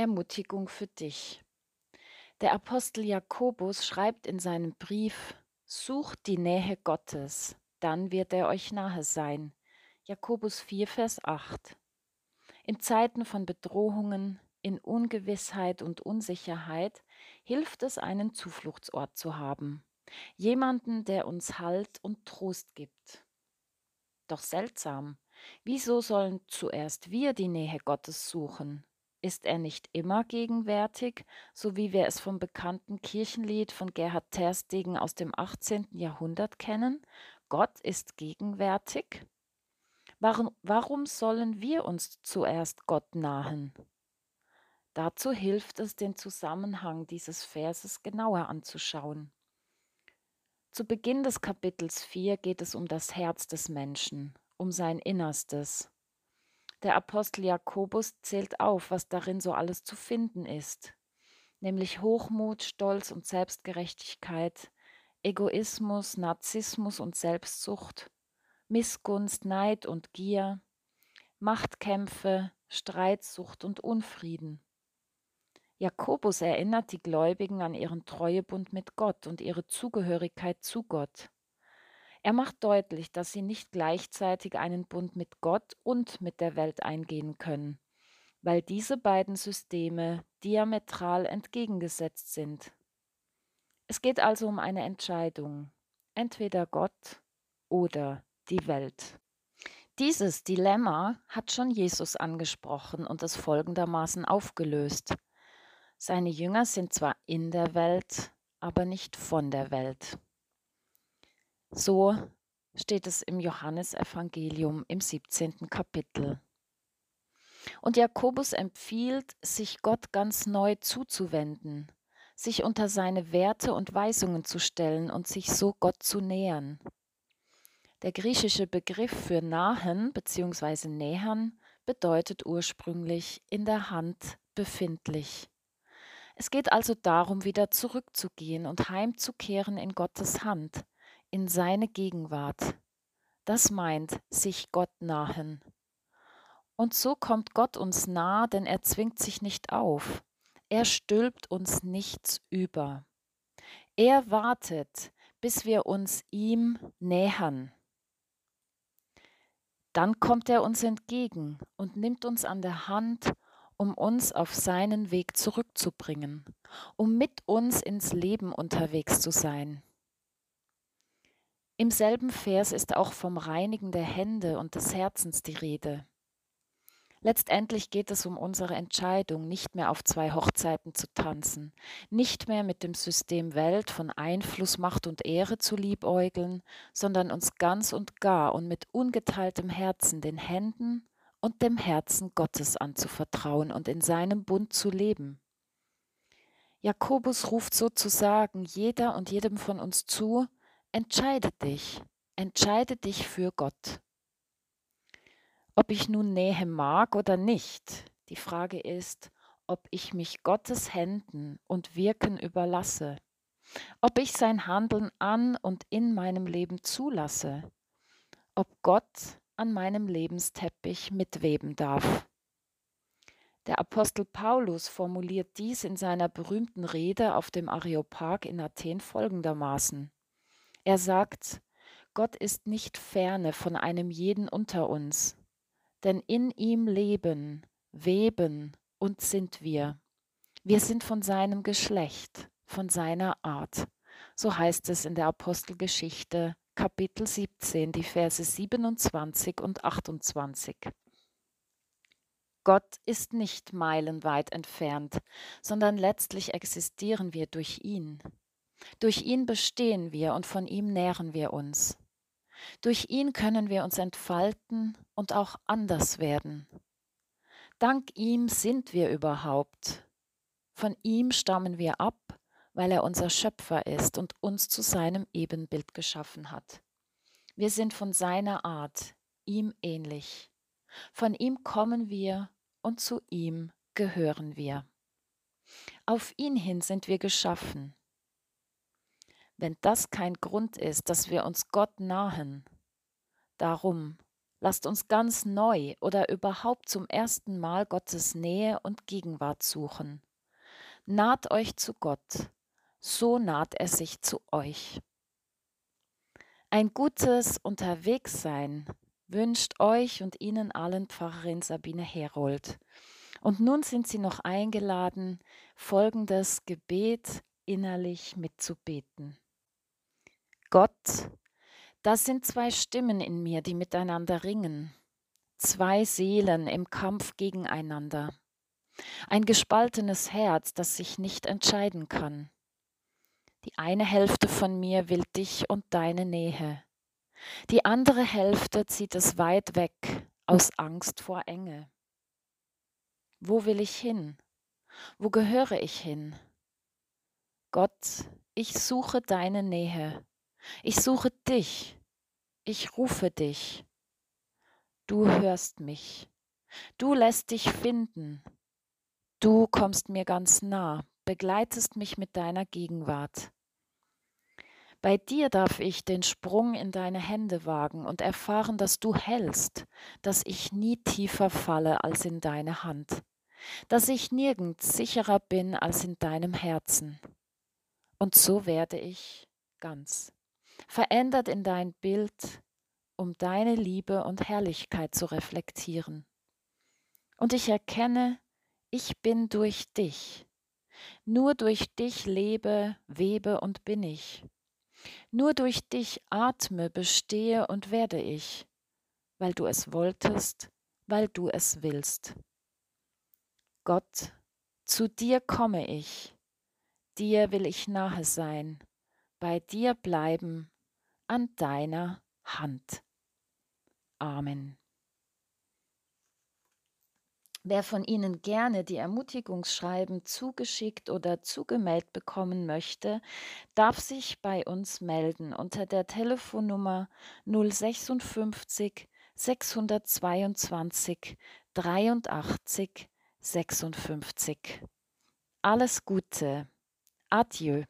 Ermutigung für dich. Der Apostel Jakobus schreibt in seinem Brief, Sucht die Nähe Gottes, dann wird er euch nahe sein. Jakobus 4, Vers 8. In Zeiten von Bedrohungen, in Ungewissheit und Unsicherheit hilft es, einen Zufluchtsort zu haben. Jemanden, der uns Halt und Trost gibt. Doch seltsam, wieso sollen zuerst wir die Nähe Gottes suchen? Ist er nicht immer gegenwärtig, so wie wir es vom bekannten Kirchenlied von Gerhard Terstegen aus dem 18. Jahrhundert kennen? Gott ist gegenwärtig? Warum, warum sollen wir uns zuerst Gott nahen? Dazu hilft es, den Zusammenhang dieses Verses genauer anzuschauen. Zu Beginn des Kapitels 4 geht es um das Herz des Menschen, um sein Innerstes. Der Apostel Jakobus zählt auf, was darin so alles zu finden ist, nämlich Hochmut, Stolz und Selbstgerechtigkeit, Egoismus, Narzissmus und Selbstsucht, Missgunst, Neid und Gier, Machtkämpfe, Streitsucht und Unfrieden. Jakobus erinnert die Gläubigen an ihren Treuebund mit Gott und ihre Zugehörigkeit zu Gott. Er macht deutlich, dass sie nicht gleichzeitig einen Bund mit Gott und mit der Welt eingehen können, weil diese beiden Systeme diametral entgegengesetzt sind. Es geht also um eine Entscheidung, entweder Gott oder die Welt. Dieses Dilemma hat schon Jesus angesprochen und es folgendermaßen aufgelöst. Seine Jünger sind zwar in der Welt, aber nicht von der Welt. So steht es im Johannesevangelium im 17. Kapitel. Und Jakobus empfiehlt, sich Gott ganz neu zuzuwenden, sich unter seine Werte und Weisungen zu stellen und sich so Gott zu nähern. Der griechische Begriff für nahen bzw. nähern bedeutet ursprünglich in der Hand befindlich. Es geht also darum, wieder zurückzugehen und heimzukehren in Gottes Hand, in seine Gegenwart. Das meint sich Gott nahen. Und so kommt Gott uns nah, denn er zwingt sich nicht auf. Er stülpt uns nichts über. Er wartet, bis wir uns ihm nähern. Dann kommt er uns entgegen und nimmt uns an der Hand, um uns auf seinen Weg zurückzubringen, um mit uns ins Leben unterwegs zu sein. Im selben Vers ist auch vom Reinigen der Hände und des Herzens die Rede. Letztendlich geht es um unsere Entscheidung, nicht mehr auf zwei Hochzeiten zu tanzen, nicht mehr mit dem System Welt von Einfluss, Macht und Ehre zu liebäugeln, sondern uns ganz und gar und mit ungeteiltem Herzen den Händen und dem Herzen Gottes anzuvertrauen und in seinem Bund zu leben. Jakobus ruft sozusagen jeder und jedem von uns zu, Entscheide dich, entscheide dich für Gott. Ob ich nun Nähe mag oder nicht, die Frage ist, ob ich mich Gottes Händen und Wirken überlasse, ob ich sein Handeln an und in meinem Leben zulasse, ob Gott an meinem Lebensteppich mitweben darf. Der Apostel Paulus formuliert dies in seiner berühmten Rede auf dem Areopag in Athen folgendermaßen. Er sagt, Gott ist nicht ferne von einem jeden unter uns, denn in ihm leben, weben und sind wir. Wir sind von seinem Geschlecht, von seiner Art. So heißt es in der Apostelgeschichte Kapitel 17, die Verse 27 und 28. Gott ist nicht meilenweit entfernt, sondern letztlich existieren wir durch ihn. Durch ihn bestehen wir und von ihm nähren wir uns. Durch ihn können wir uns entfalten und auch anders werden. Dank ihm sind wir überhaupt. Von ihm stammen wir ab, weil er unser Schöpfer ist und uns zu seinem Ebenbild geschaffen hat. Wir sind von seiner Art, ihm ähnlich. Von ihm kommen wir und zu ihm gehören wir. Auf ihn hin sind wir geschaffen. Wenn das kein Grund ist, dass wir uns Gott nahen, darum lasst uns ganz neu oder überhaupt zum ersten Mal Gottes Nähe und Gegenwart suchen. Naht euch zu Gott, so naht er sich zu euch. Ein gutes Unterwegssein wünscht euch und Ihnen allen Pfarrerin Sabine Herold. Und nun sind Sie noch eingeladen, folgendes Gebet innerlich mitzubeten. Gott, das sind zwei Stimmen in mir, die miteinander ringen, zwei Seelen im Kampf gegeneinander, ein gespaltenes Herz, das sich nicht entscheiden kann. Die eine Hälfte von mir will dich und deine Nähe. Die andere Hälfte zieht es weit weg aus Angst vor Enge. Wo will ich hin? Wo gehöre ich hin? Gott, ich suche deine Nähe. Ich suche dich. Ich rufe dich. Du hörst mich. Du lässt dich finden. Du kommst mir ganz nah begleitest mich mit deiner Gegenwart. Bei dir darf ich den Sprung in deine Hände wagen und erfahren, dass du hältst, dass ich nie tiefer falle als in deine Hand, dass ich nirgends sicherer bin als in deinem Herzen. Und so werde ich ganz, verändert in dein Bild, um deine Liebe und Herrlichkeit zu reflektieren. Und ich erkenne, ich bin durch dich, nur durch dich lebe, webe und bin ich. Nur durch dich atme, bestehe und werde ich, weil du es wolltest, weil du es willst. Gott, zu dir komme ich, dir will ich nahe sein, bei dir bleiben, an deiner Hand. Amen. Wer von Ihnen gerne die Ermutigungsschreiben zugeschickt oder zugemeldet bekommen möchte, darf sich bei uns melden unter der Telefonnummer 056 622 83 56. Alles Gute. Adieu.